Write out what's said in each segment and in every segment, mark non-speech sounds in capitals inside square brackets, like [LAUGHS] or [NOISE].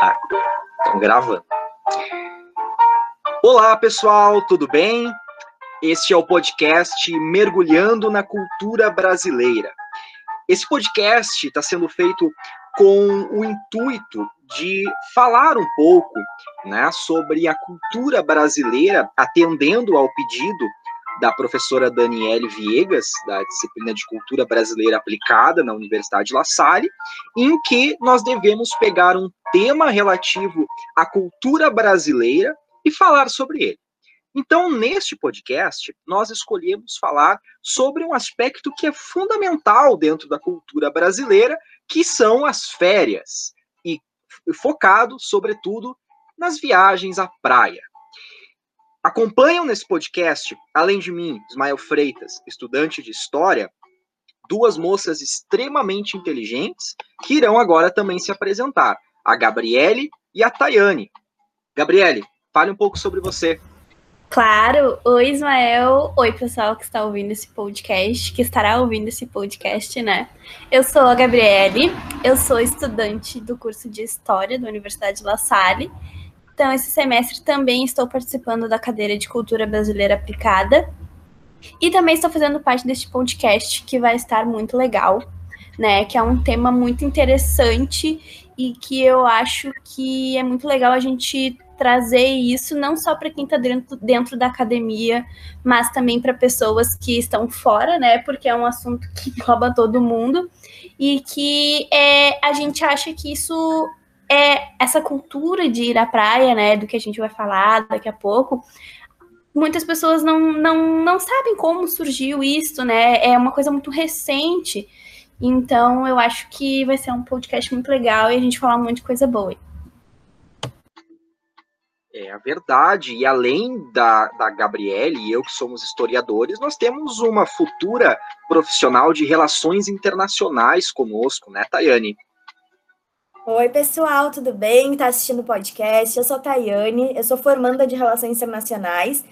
Ah, estão gravando. Olá, pessoal, tudo bem? Este é o podcast Mergulhando na Cultura Brasileira. Esse podcast está sendo feito com o intuito de falar um pouco né, sobre a cultura brasileira, atendendo ao pedido da professora Daniele Viegas, da disciplina de Cultura Brasileira Aplicada na Universidade La Salle, em que nós devemos pegar um tema relativo à cultura brasileira e falar sobre ele. Então, neste podcast, nós escolhemos falar sobre um aspecto que é fundamental dentro da cultura brasileira, que são as férias, e focado, sobretudo, nas viagens à praia. Acompanham nesse podcast, além de mim, Ismael Freitas, estudante de História, duas moças extremamente inteligentes que irão agora também se apresentar, a Gabriele e a Tayane. Gabriele, fale um pouco sobre você. Claro, oi Ismael, oi pessoal que está ouvindo esse podcast, que estará ouvindo esse podcast, né? Eu sou a Gabriele, eu sou estudante do curso de História da Universidade La Salle então, esse semestre também estou participando da cadeira de Cultura Brasileira Aplicada. E também estou fazendo parte deste podcast que vai estar muito legal, né? Que é um tema muito interessante e que eu acho que é muito legal a gente trazer isso não só para quem está dentro, dentro da academia, mas também para pessoas que estão fora, né? Porque é um assunto que engloba todo mundo e que é, a gente acha que isso é essa cultura de ir à praia, né, do que a gente vai falar daqui a pouco, muitas pessoas não, não, não sabem como surgiu isso, né? É uma coisa muito recente. Então, eu acho que vai ser um podcast muito legal e a gente falar um monte de coisa boa. É a verdade. E além da, da Gabriele e eu, que somos historiadores, nós temos uma futura profissional de relações internacionais conosco, né, Tayane? Oi, pessoal, tudo bem? Tá assistindo o podcast? Eu sou a Tayane, eu sou formanda de Relações Internacionais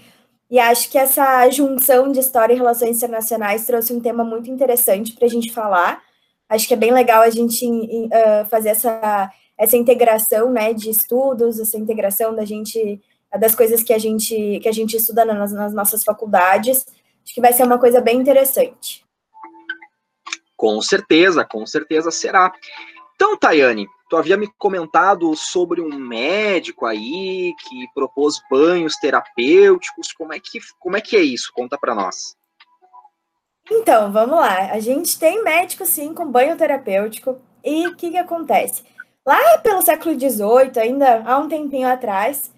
e acho que essa junção de História e Relações Internacionais trouxe um tema muito interessante para a gente falar. Acho que é bem legal a gente uh, fazer essa, essa integração né, de estudos, essa integração da gente das coisas que a gente que a gente estuda nas, nas nossas faculdades. Acho que vai ser uma coisa bem interessante. Com certeza, com certeza será. Então, Tayane, Tu havia me comentado sobre um médico aí que propôs banhos terapêuticos. Como é que, como é, que é isso? Conta para nós. Então, vamos lá. A gente tem médico, sim, com banho terapêutico. E o que, que acontece? Lá pelo século XVIII, ainda há um tempinho atrás,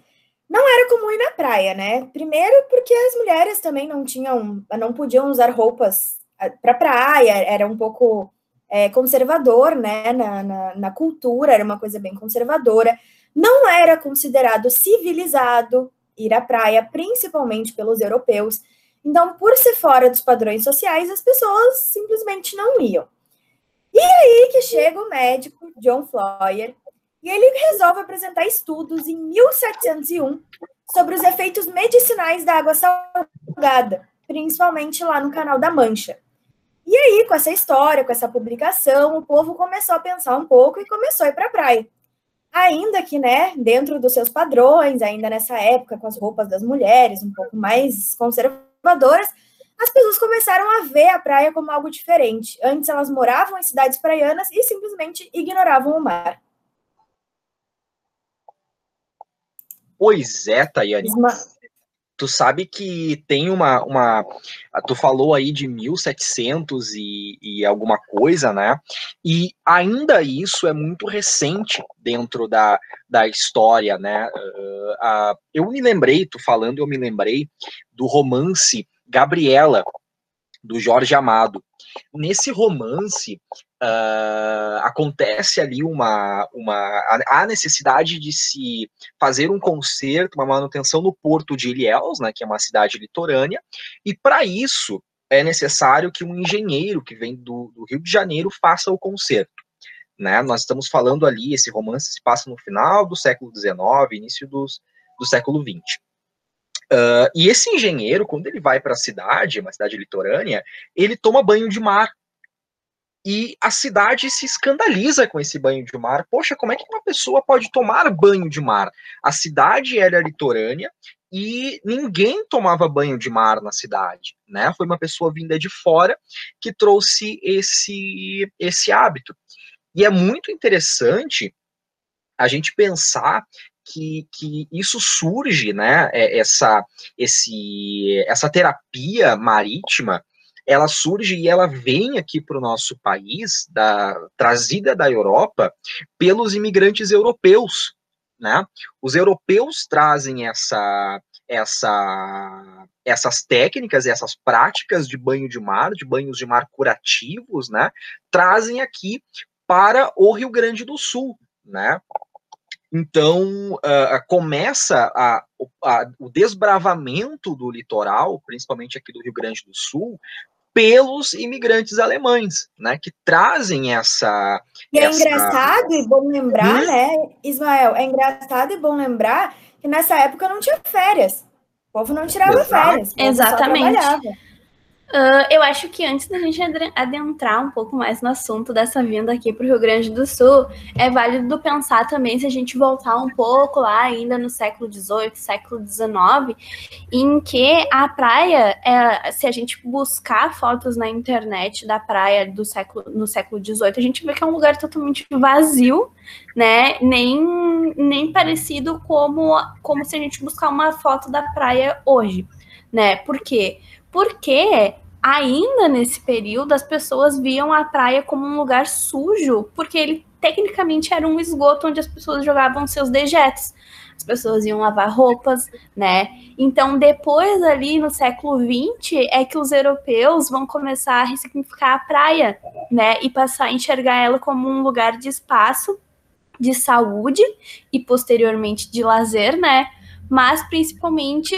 não era comum ir na praia, né? Primeiro porque as mulheres também não tinham, não podiam usar roupas ah, para praia, era um pouco é, conservador, né, na, na, na, cultura, era uma coisa bem conservadora. Não era considerado civilizado ir à praia, principalmente pelos europeus. Então, por ser fora dos padrões sociais, as pessoas simplesmente não iam. E aí que chega o médico John Floyer e ele resolve apresentar estudos em 1701 sobre os efeitos medicinais da água salgada, principalmente lá no Canal da Mancha. E aí, com essa história, com essa publicação, o povo começou a pensar um pouco e começou a ir para a praia. Ainda que, né, dentro dos seus padrões, ainda nessa época, com as roupas das mulheres um pouco mais conservadoras, as pessoas começaram a ver a praia como algo diferente. Antes elas moravam em cidades praianas e simplesmente ignoravam o mar. Pois é, Tayane. Tu sabe que tem uma, uma. Tu falou aí de 1700 e, e alguma coisa, né? E ainda isso é muito recente dentro da, da história, né? Uh, uh, eu me lembrei, tu falando, eu me lembrei do romance Gabriela, do Jorge Amado. Nesse romance, uh, acontece ali uma, uma a, necessidade de se fazer um conserto, uma manutenção no porto de Ilhéus, né, que é uma cidade litorânea, e para isso é necessário que um engenheiro que vem do, do Rio de Janeiro faça o conserto. Né? Nós estamos falando ali, esse romance se passa no final do século XIX, início dos, do século XX. Uh, e esse engenheiro, quando ele vai para a cidade, uma cidade litorânea, ele toma banho de mar e a cidade se escandaliza com esse banho de mar. Poxa, como é que uma pessoa pode tomar banho de mar? A cidade era litorânea e ninguém tomava banho de mar na cidade, né? Foi uma pessoa vinda de fora que trouxe esse esse hábito. E é muito interessante a gente pensar que, que isso surge, né? É, essa, esse, essa terapia marítima, ela surge e ela vem aqui para o nosso país, da, trazida da Europa, pelos imigrantes europeus. Né? Os europeus trazem essa, essa, essas técnicas, essas práticas de banho de mar, de banhos de mar curativos, né? trazem aqui para o Rio Grande do Sul. Né? Então, uh, começa a, a, o desbravamento do litoral, principalmente aqui do Rio Grande do Sul, pelos imigrantes alemães, né, que trazem essa. E é essa... engraçado e bom lembrar, hum? né, Ismael? É engraçado e bom lembrar que nessa época não tinha férias. O povo não tirava Exato. férias. Exatamente. Uh, eu acho que antes da gente adentrar um pouco mais no assunto dessa vinda aqui para o Rio Grande do Sul, é válido pensar também, se a gente voltar um pouco lá, ainda no século XVIII, século XIX, em que a praia, é, se a gente buscar fotos na internet da praia do século, no século XVIII, a gente vê que é um lugar totalmente vazio, né? Nem, nem parecido como, como se a gente buscar uma foto da praia hoje, né? Por quê? Porque ainda nesse período as pessoas viam a praia como um lugar sujo, porque ele tecnicamente era um esgoto onde as pessoas jogavam seus dejetos. As pessoas iam lavar roupas, né? Então, depois ali no século XX é que os europeus vão começar a ressignificar a praia, né? E passar a enxergar ela como um lugar de espaço, de saúde e posteriormente de lazer, né? Mas principalmente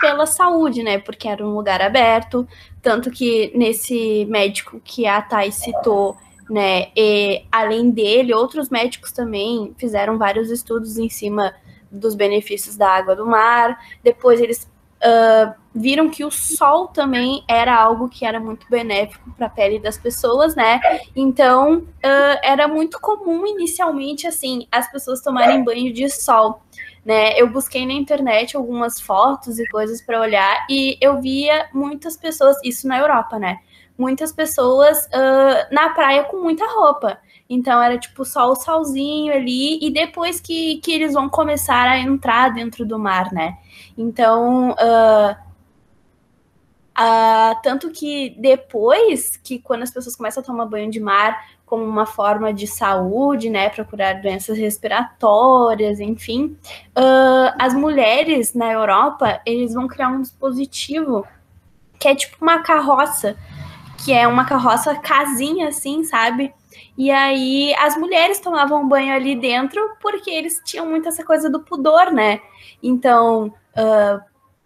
pela saúde, né? Porque era um lugar aberto, tanto que nesse médico que a Thay citou, né? E, além dele, outros médicos também fizeram vários estudos em cima dos benefícios da água do mar. Depois eles uh, viram que o sol também era algo que era muito benéfico para a pele das pessoas, né? Então uh, era muito comum inicialmente assim as pessoas tomarem banho de sol né? Eu busquei na internet algumas fotos e coisas para olhar e eu via muitas pessoas, isso na Europa, né? Muitas pessoas uh, na praia com muita roupa. Então era tipo só o solzinho ali, e depois que, que eles vão começar a entrar dentro do mar, né? Então, uh, uh, tanto que depois que quando as pessoas começam a tomar banho de mar, como uma forma de saúde, né, para curar doenças respiratórias, enfim. Uh, as mulheres na Europa, eles vão criar um dispositivo que é tipo uma carroça, que é uma carroça casinha, assim, sabe? E aí as mulheres tomavam banho ali dentro porque eles tinham muito essa coisa do pudor, né? Então, uh,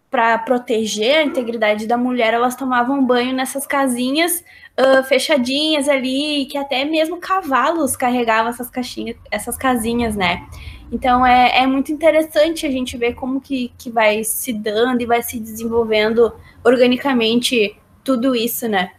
para proteger a integridade da mulher, elas tomavam banho nessas casinhas uh, fechadinhas ali, que até mesmo cavalos carregavam essas caixinhas, essas casinhas, né? Então é, é muito interessante a gente ver como que, que vai se dando e vai se desenvolvendo organicamente tudo isso, né?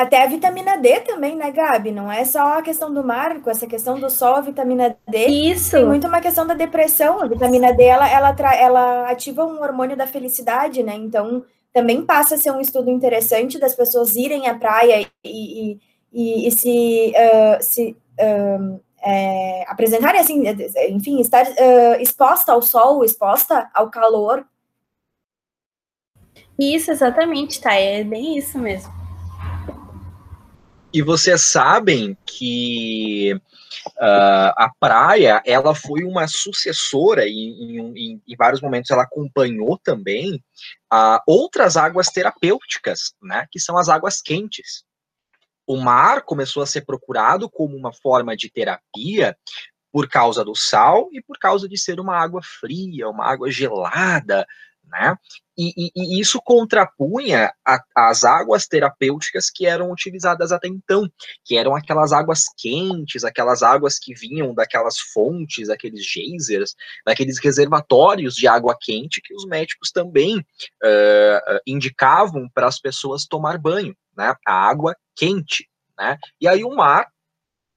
Até a vitamina D também, né, Gabi? Não é só a questão do marco, essa questão do sol, a vitamina D. Isso. Tem muito uma questão da depressão. A vitamina D, ela, ela, ela ativa um hormônio da felicidade, né? Então, também passa a ser um estudo interessante das pessoas irem à praia e, e, e se, uh, se uh, é, apresentarem assim, enfim, estar uh, exposta ao sol, exposta ao calor. Isso, exatamente, tá? É bem isso mesmo. E vocês sabem que uh, a praia ela foi uma sucessora e em, em, em, vários momentos ela acompanhou também uh, outras águas terapêuticas, né, que são as águas quentes. O mar começou a ser procurado como uma forma de terapia por causa do sal e por causa de ser uma água fria, uma água gelada, né? E, e, e isso contrapunha a, as águas terapêuticas que eram utilizadas até então, que eram aquelas águas quentes, aquelas águas que vinham daquelas fontes, aqueles geysers, daqueles reservatórios de água quente que os médicos também uh, indicavam para as pessoas tomar banho, né? A água quente, né? E aí o mar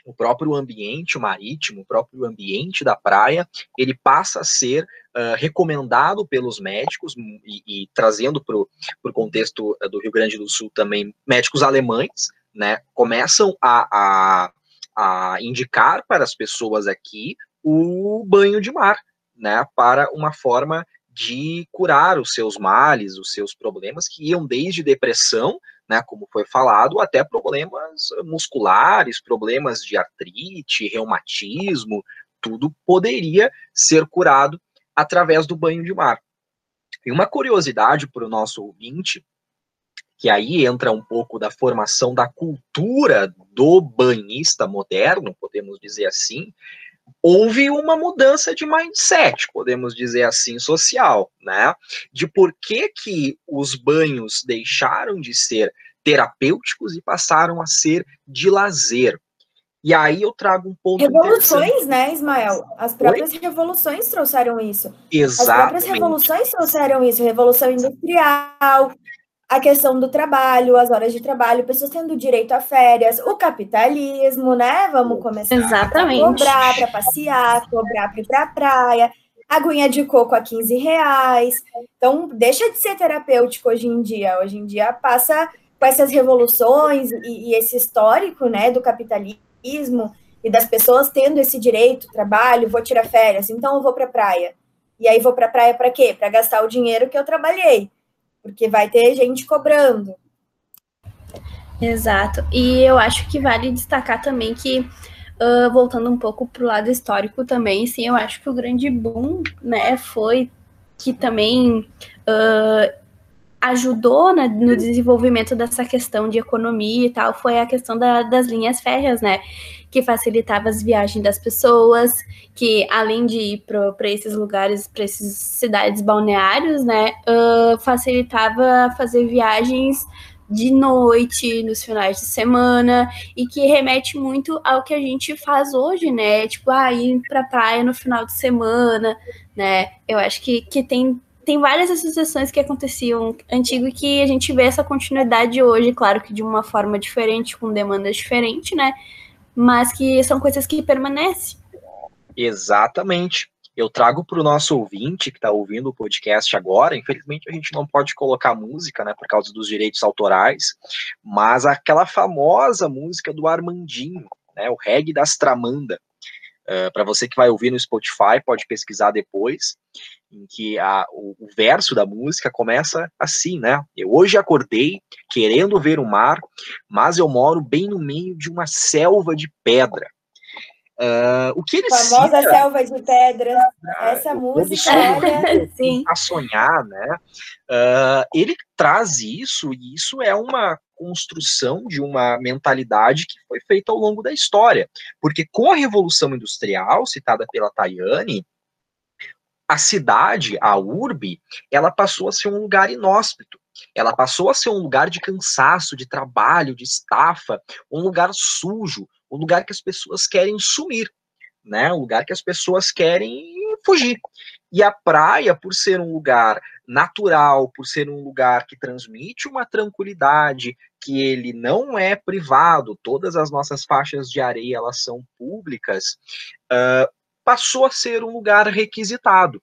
o próprio ambiente marítimo, o próprio ambiente da praia, ele passa a ser uh, recomendado pelos médicos, e, e trazendo para o contexto do Rio Grande do Sul também, médicos alemães, né, começam a, a, a indicar para as pessoas aqui o banho de mar, né, para uma forma de curar os seus males, os seus problemas, que iam desde depressão né, como foi falado, até problemas musculares, problemas de artrite, reumatismo, tudo poderia ser curado através do banho de mar. E uma curiosidade para o nosso ouvinte, que aí entra um pouco da formação da cultura do banhista moderno, podemos dizer assim, houve uma mudança de mindset, podemos dizer assim, social, né? De por que que os banhos deixaram de ser terapêuticos e passaram a ser de lazer. E aí eu trago um ponto Revoluções, né, Ismael? As próprias Oi? revoluções trouxeram isso. Exatamente. As próprias revoluções trouxeram isso. Revolução industrial, a questão do trabalho, as horas de trabalho, pessoas tendo direito a férias, o capitalismo, né? Vamos começar Exatamente. a cobrar para passear, cobrar para ir para a praia, aguinha de coco a 15 reais. Então, deixa de ser terapêutico hoje em dia. Hoje em dia passa com essas revoluções e, e esse histórico, né, do capitalismo e das pessoas tendo esse direito, trabalho, vou tirar férias, então eu vou para a praia. E aí vou para a praia para quê? Para gastar o dinheiro que eu trabalhei, porque vai ter gente cobrando. Exato. E eu acho que vale destacar também que, uh, voltando um pouco para o lado histórico também, sim, eu acho que o grande boom, né, foi que também uh, ajudou né, no desenvolvimento dessa questão de economia e tal foi a questão da, das linhas férreas, né? Que facilitava as viagens das pessoas, que além de ir para esses lugares, para essas cidades balneários, né? Uh, facilitava fazer viagens de noite, nos finais de semana, e que remete muito ao que a gente faz hoje, né? Tipo, ah, ir pra praia no final de semana, né? Eu acho que, que tem tem várias associações que aconteciam antigo e que a gente vê essa continuidade hoje, claro que de uma forma diferente, com demandas diferentes, né? Mas que são coisas que permanecem. Exatamente. Eu trago para o nosso ouvinte que está ouvindo o podcast agora. Infelizmente, a gente não pode colocar música, né, por causa dos direitos autorais, mas aquela famosa música do Armandinho, né, o reggae das Tramanda. Uh, para você que vai ouvir no Spotify, pode pesquisar depois em que a, o, o, verso da música começa assim, né? Eu hoje acordei querendo ver o mar, mas eu moro bem no meio de uma selva de pedra. Uh, o que ele famosa cita, selva de pedra, ah, essa música, olha, sim. a sonhar, né? Uh, ele traz isso e isso é uma construção de uma mentalidade que foi feita ao longo da história, porque com a revolução industrial citada pela Tayane, a cidade, a urbe, ela passou a ser um lugar inóspito. Ela passou a ser um lugar de cansaço, de trabalho, de estafa, um lugar sujo, um lugar que as pessoas querem sumir, né? Um lugar que as pessoas querem fugir. E a praia, por ser um lugar natural, por ser um lugar que transmite uma tranquilidade, que ele não é privado, todas as nossas faixas de areia elas são públicas, uh, passou a ser um lugar requisitado.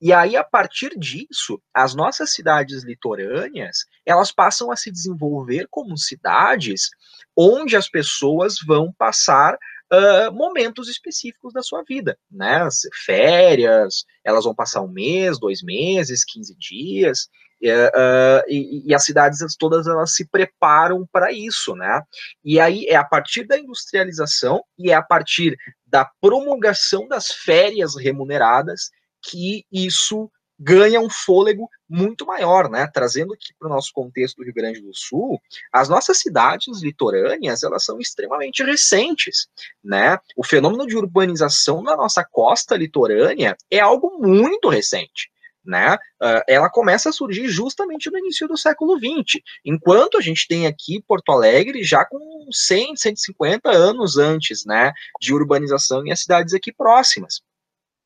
E aí, a partir disso, as nossas cidades litorâneas, elas passam a se desenvolver como cidades onde as pessoas vão passar uh, momentos específicos da sua vida, né? Férias, elas vão passar um mês, dois meses, 15 dias, uh, e, e, as cidades todas elas se preparam para isso, né? E aí é a partir da industrialização e é a partir da promulgação das férias remuneradas que isso ganha um fôlego muito maior, né? Trazendo aqui para o nosso contexto do Rio Grande do Sul, as nossas cidades litorâneas elas são extremamente recentes, né? O fenômeno de urbanização na nossa costa litorânea é algo muito recente né, uh, ela começa a surgir justamente no início do século XX, enquanto a gente tem aqui Porto Alegre já com 100, 150 anos antes, né, de urbanização em as cidades aqui próximas.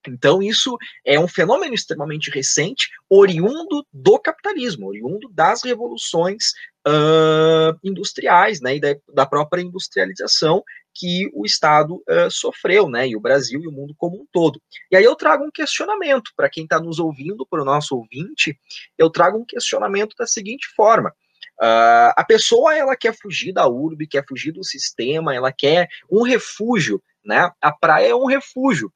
Então, isso é um fenômeno extremamente recente, oriundo do capitalismo, oriundo das revoluções uh, industriais, né, e da, da, própria industrialização que o Estado uh, sofreu, né, e o Brasil e o mundo como um todo. E aí eu trago um questionamento para quem está nos ouvindo, para o nosso ouvinte, eu trago um questionamento da seguinte forma. Uh, a pessoa ela quer fugir da urbe, quer fugir do sistema, ela quer um refúgio, né? A praia é um refúgio.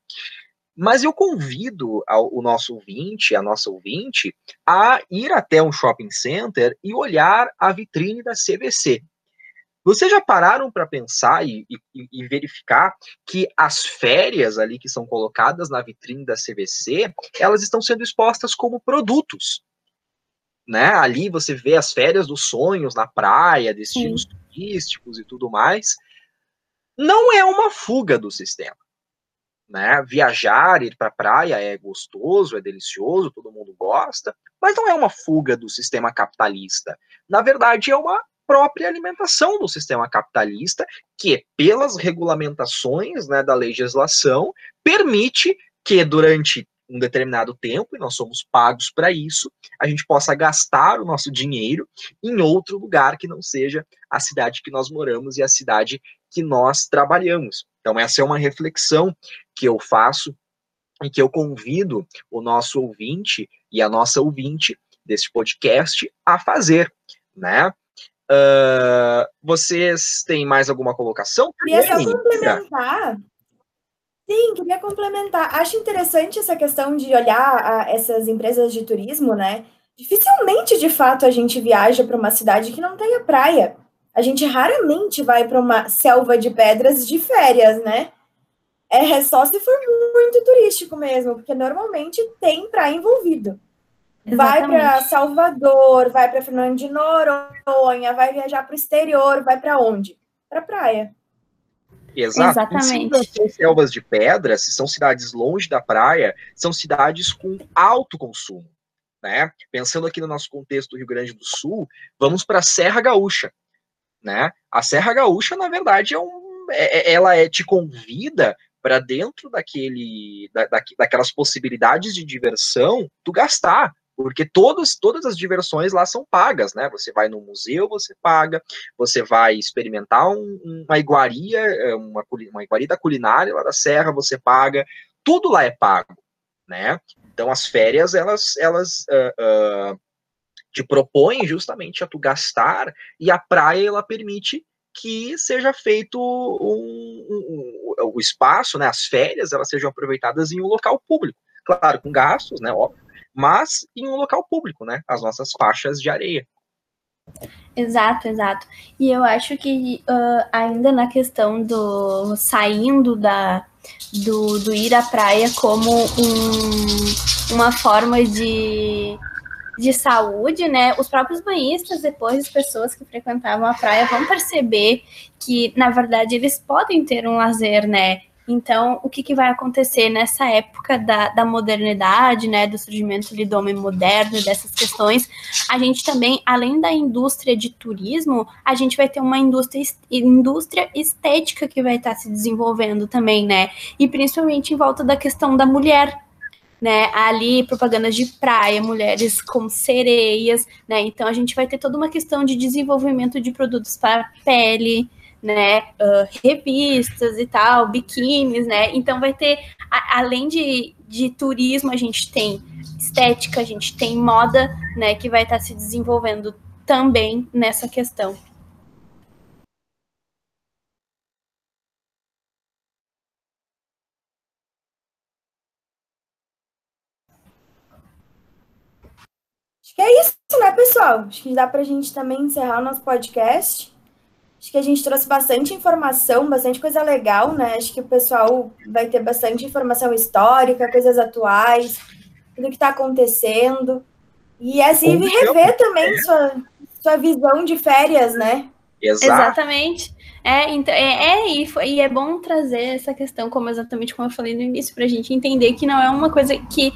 Mas eu convido ao, o nosso ouvinte, a nossa ouvinte, a ir até um shopping center e olhar a vitrine da CVC. Vocês já pararam para pensar e, e, e, verificar que as férias ali que são colocadas na vitrine da CVC, elas estão sendo expostas como produtos. Né? Ali você vê as férias dos sonhos na praia, destinos Sim. turísticos e tudo mais. Não é uma fuga do sistema né? Viajar, ir para a praia é gostoso, é delicioso, todo mundo gosta, mas não é uma fuga do sistema capitalista. Na verdade, é uma própria alimentação do sistema capitalista, que, pelas regulamentações né, da legislação, permite que durante um determinado tempo, e nós somos pagos para isso, a gente possa gastar o nosso dinheiro em outro lugar que não seja a cidade que nós moramos e a cidade que nós trabalhamos. Então, essa é uma reflexão que eu faço e que eu convido o nosso ouvinte e a nossa ouvinte desse podcast a fazer, né? Uh, vocês têm mais alguma colocação? Queria só complementar. Sim, queria complementar. Acho interessante essa questão de olhar essas empresas de turismo, né? Dificilmente, de fato, a gente viaja para uma cidade que não tenha praia. A gente raramente vai para uma selva de pedras de férias, né? É só se for muito turístico mesmo, porque normalmente tem praia envolvido. Exatamente. Vai para Salvador, vai para Fernando de Noronha, vai viajar para o exterior, vai para onde? Para praia. Exato. Exatamente. Se são selvas de pedra, se são cidades longe da praia, são cidades com alto consumo. Né? Pensando aqui no nosso contexto do Rio Grande do Sul, vamos para a Serra Gaúcha né? A Serra Gaúcha, na verdade, é um, é, é ela é, te convida para dentro daquele, da, daquelas possibilidades de diversão, tu gastar, porque todas, todas as diversões lá são pagas, né? Você vai no museu, você paga, você vai experimentar um, uma iguaria, é, uma, uma iguaria da culinária lá da Serra, você paga, tudo lá é pago, né? Então as férias, elas, elas uh, uh, te propõe justamente a tu gastar e a praia ela permite que seja feito um, um, o espaço, né, as férias, elas sejam aproveitadas em um local público, claro, com gastos, né, óbvio, mas em um local público, né, as nossas faixas de areia. Exato, exato. E eu acho que uh, ainda na questão do saindo da do, do ir à praia como um, uma forma de de saúde, né? Os próprios banhistas, depois as pessoas que frequentavam a praia vão perceber que, na verdade, eles podem ter um lazer, né? Então, o que, que vai acontecer nessa época da, da modernidade, né, do surgimento do homem moderno, dessas questões? A gente também, além da indústria de turismo, a gente vai ter uma indústria, indústria estética que vai estar se desenvolvendo também, né? E principalmente em volta da questão da mulher, né? Ali propagandas de praia, mulheres com sereias, né? Então a gente vai ter toda uma questão de desenvolvimento de produtos para pele, né? Uh, revistas e tal, biquínis, né? Então vai ter, a, além de, de turismo, a gente tem estética, a gente tem moda, né? Que vai estar tá se desenvolvendo também nessa questão. Acho que é isso, né, pessoal? Acho que dá para a gente também encerrar o nosso podcast. Acho que a gente trouxe bastante informação, bastante coisa legal, né? Acho que o pessoal vai ter bastante informação histórica, coisas atuais, tudo que está acontecendo. E assim, rever também sua, sua visão de férias, né? Exato. Exatamente. É, então, é, é e, foi, e é bom trazer essa questão, como exatamente como eu falei no início, para a gente entender que não é uma coisa que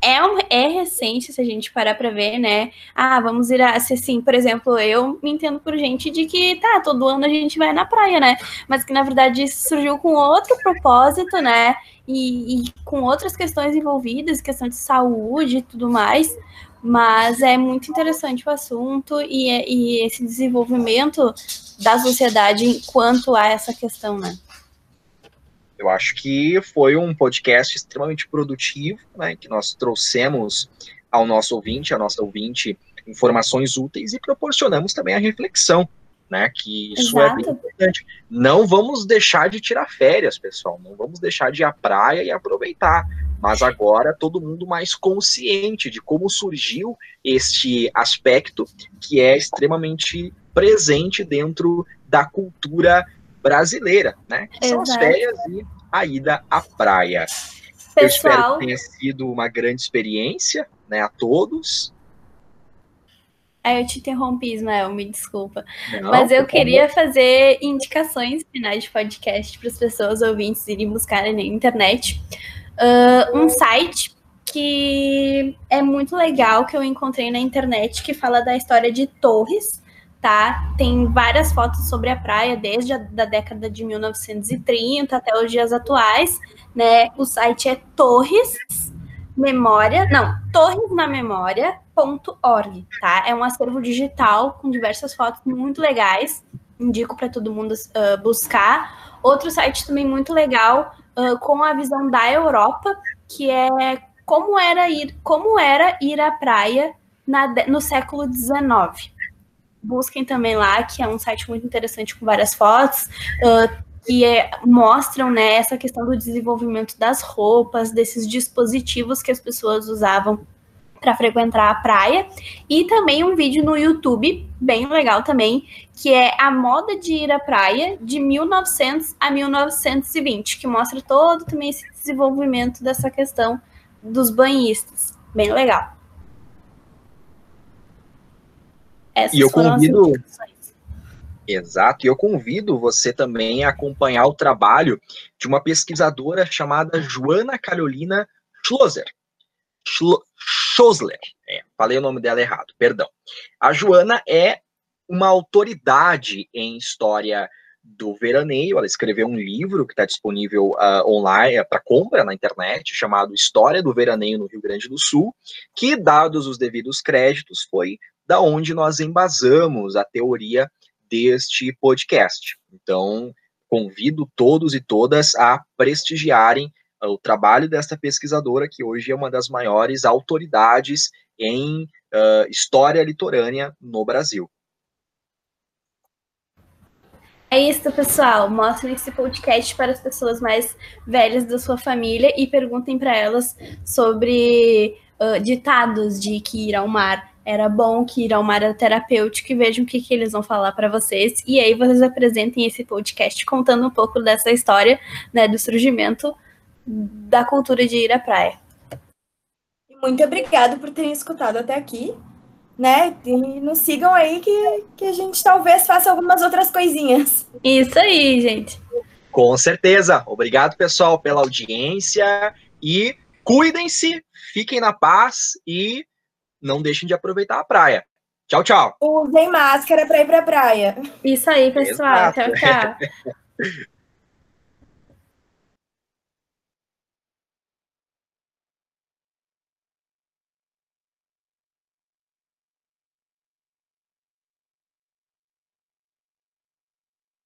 é, é, é recente, se a gente parar para ver, né? Ah, vamos ir a. Assim, por exemplo, eu me entendo por gente de que, tá, todo ano a gente vai na praia, né? Mas que na verdade isso surgiu com outro propósito, né? E, e com outras questões envolvidas, questão de saúde e tudo mais. Mas é muito interessante o assunto e, e esse desenvolvimento da sociedade quanto a essa questão, né? Eu acho que foi um podcast extremamente produtivo, né, que nós trouxemos ao nosso ouvinte, a nossa ouvinte, informações úteis e proporcionamos também a reflexão, né, que isso Exato. é bem importante. Não vamos deixar de tirar férias, pessoal, não vamos deixar de ir à praia e aproveitar, mas agora todo mundo mais consciente de como surgiu este aspecto que é extremamente presente dentro da cultura brasileira, né? Que são as férias e a ida à praia. Pessoal, Eu espero que tenha sido uma grande experiência, né, a todos. É, eu te interrompi, Ismael, me desculpa. Não, Mas eu queria fazer indicações finais de podcast para as pessoas ouvintes irem buscar na internet. Uh, um site que é muito legal que eu encontrei na internet que fala da história de Torres, tá? Tem várias fotos sobre a praia desde a da década de 1930 até os dias atuais, né? O site é Torres Memória, não, torresnamemória.org, tá? É um acervo digital com diversas fotos muito legais. Indico para todo mundo uh, buscar. Outro site também muito legal uh, com a visão da Europa, que é como era ir, como era ir à praia na, no século XIX busquem também lá, que é um site muito interessante com várias fotos, uh, que é, mostram né, essa questão do desenvolvimento das roupas, desses dispositivos que as pessoas usavam para frequentar a praia, e também um vídeo no YouTube, bem legal também, que é a moda de ir à praia de 1900 a 1920, que mostra todo também esse desenvolvimento dessa questão dos banhistas. Bem legal. Essas e eu convido. Exato, e eu convido você também a acompanhar o trabalho de uma pesquisadora chamada Joana Carolina Schlosser. Schosler, é, falei o nome dela errado, perdão. A Joana é uma autoridade em história do veraneio. Ela escreveu um livro que está disponível uh, online é, para compra na internet, chamado História do Veraneio no Rio Grande do Sul, que, dados os devidos créditos, foi da onde nós embasamos a teoria deste podcast. Então, convido todos e todas a prestigiarem o trabalho desta pesquisadora, que hoje é uma das maiores autoridades em uh, história litorânea no Brasil. É isso, pessoal. Mostrem esse podcast para as pessoas mais velhas da sua família e perguntem para elas sobre uh, ditados de que ir ao mar era bom que ir ao mar terapêutico e vejam o que, que eles vão falar para vocês. E aí vocês apresentem esse podcast contando um pouco dessa história, né, do surgimento da cultura de ir à praia. Muito obrigado por terem escutado até aqui, né? E nos sigam aí que, que a gente talvez faça algumas outras coisinhas. Isso aí, gente. Com certeza. Obrigado, pessoal, pela audiência e cuidem-se, fiquem na paz e não deixem de aproveitar a praia. Tchau, tchau. Usem máscara para ir para a praia. Isso aí, pessoal. Exato. Tchau, tchau. [LAUGHS]